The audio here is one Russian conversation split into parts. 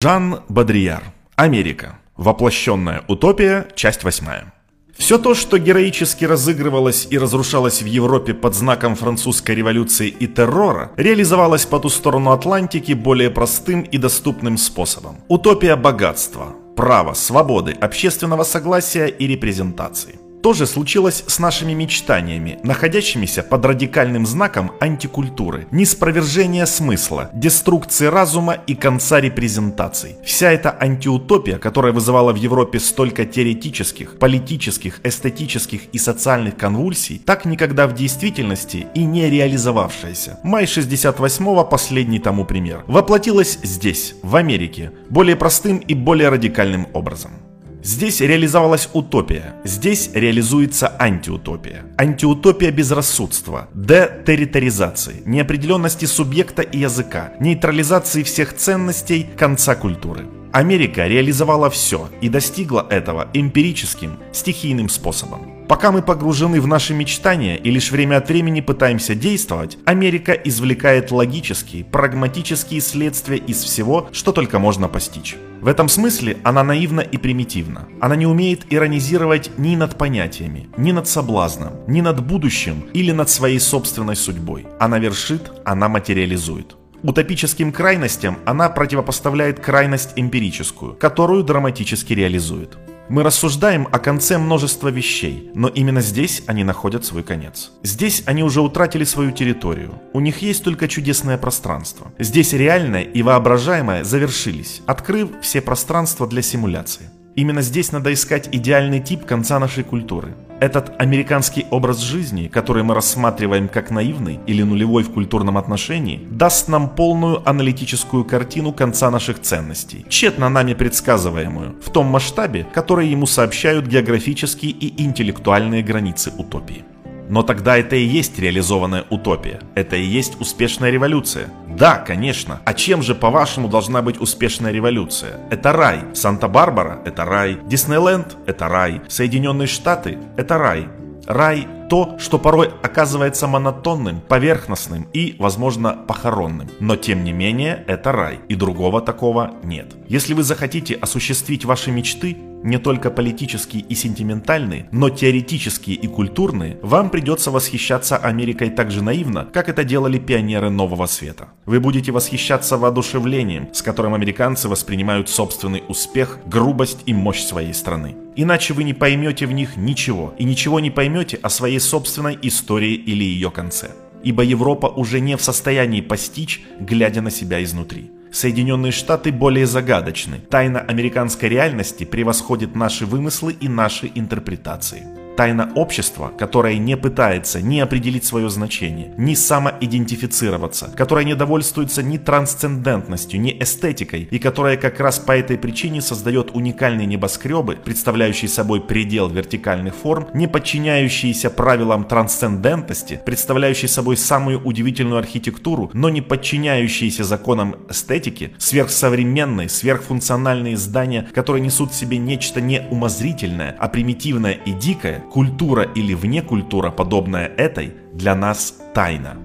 Жан Бодрияр. Америка. Воплощенная утопия. Часть восьмая. Все то, что героически разыгрывалось и разрушалось в Европе под знаком французской революции и террора, реализовалось по ту сторону Атлантики более простым и доступным способом. Утопия богатства, права, свободы, общественного согласия и репрезентации. То же случилось с нашими мечтаниями, находящимися под радикальным знаком антикультуры, неспровержения смысла, деструкции разума и конца репрезентаций. Вся эта антиутопия, которая вызывала в Европе столько теоретических, политических, эстетических и социальных конвульсий, так никогда в действительности и не реализовавшаяся. Май 68-го последний тому пример. Воплотилась здесь, в Америке, более простым и более радикальным образом. Здесь реализовалась утопия, здесь реализуется антиутопия. Антиутопия безрассудства, детерриторизации, неопределенности субъекта и языка, нейтрализации всех ценностей, конца культуры. Америка реализовала все и достигла этого эмпирическим, стихийным способом. Пока мы погружены в наши мечтания и лишь время от времени пытаемся действовать, Америка извлекает логические, прагматические следствия из всего, что только можно постичь. В этом смысле она наивна и примитивна. Она не умеет иронизировать ни над понятиями, ни над соблазном, ни над будущим или над своей собственной судьбой. Она вершит, она материализует. Утопическим крайностям она противопоставляет крайность эмпирическую, которую драматически реализует. Мы рассуждаем о конце множества вещей, но именно здесь они находят свой конец. Здесь они уже утратили свою территорию. У них есть только чудесное пространство. Здесь реальное и воображаемое завершились, открыв все пространства для симуляции. Именно здесь надо искать идеальный тип конца нашей культуры. Этот американский образ жизни, который мы рассматриваем как наивный или нулевой в культурном отношении, даст нам полную аналитическую картину конца наших ценностей, тщетно нами предсказываемую, в том масштабе, который ему сообщают географические и интеллектуальные границы утопии. Но тогда это и есть реализованная утопия. Это и есть успешная революция. Да, конечно. А чем же, по-вашему, должна быть успешная революция? Это рай. Санта-Барбара – это рай. Диснейленд – это рай. Соединенные Штаты – это рай. Рай – то, что порой оказывается монотонным, поверхностным и, возможно, похоронным. Но тем не менее, это рай, и другого такого нет. Если вы захотите осуществить ваши мечты, не только политические и сентиментальные, но теоретические и культурные, вам придется восхищаться Америкой так же наивно, как это делали пионеры Нового Света. Вы будете восхищаться воодушевлением, с которым американцы воспринимают собственный успех, грубость и мощь своей страны. Иначе вы не поймете в них ничего, и ничего не поймете о своей собственной истории или ее конце. Ибо Европа уже не в состоянии постичь, глядя на себя изнутри. Соединенные Штаты более загадочны. Тайна американской реальности превосходит наши вымыслы и наши интерпретации тайна общества, которое не пытается ни определить свое значение, ни самоидентифицироваться, которое не довольствуется ни трансцендентностью, ни эстетикой, и которое как раз по этой причине создает уникальные небоскребы, представляющие собой предел вертикальных форм, не подчиняющиеся правилам трансцендентности, представляющие собой самую удивительную архитектуру, но не подчиняющиеся законам эстетики, сверхсовременные, сверхфункциональные здания, которые несут в себе нечто не умозрительное, а примитивное и дикое, культура или вне культура, подобная этой, для нас тайна.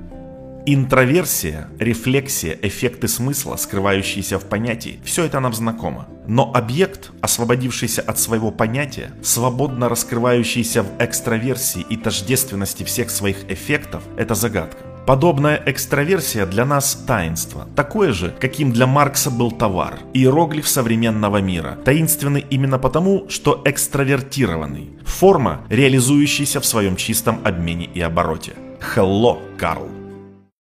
Интроверсия, рефлексия, эффекты смысла, скрывающиеся в понятии, все это нам знакомо. Но объект, освободившийся от своего понятия, свободно раскрывающийся в экстраверсии и тождественности всех своих эффектов, это загадка. Подобная экстраверсия для нас таинство, такое же, каким для Маркса был товар, иероглиф современного мира, таинственный именно потому, что экстравертированный, форма, реализующаяся в своем чистом обмене и обороте. Hello, Карл!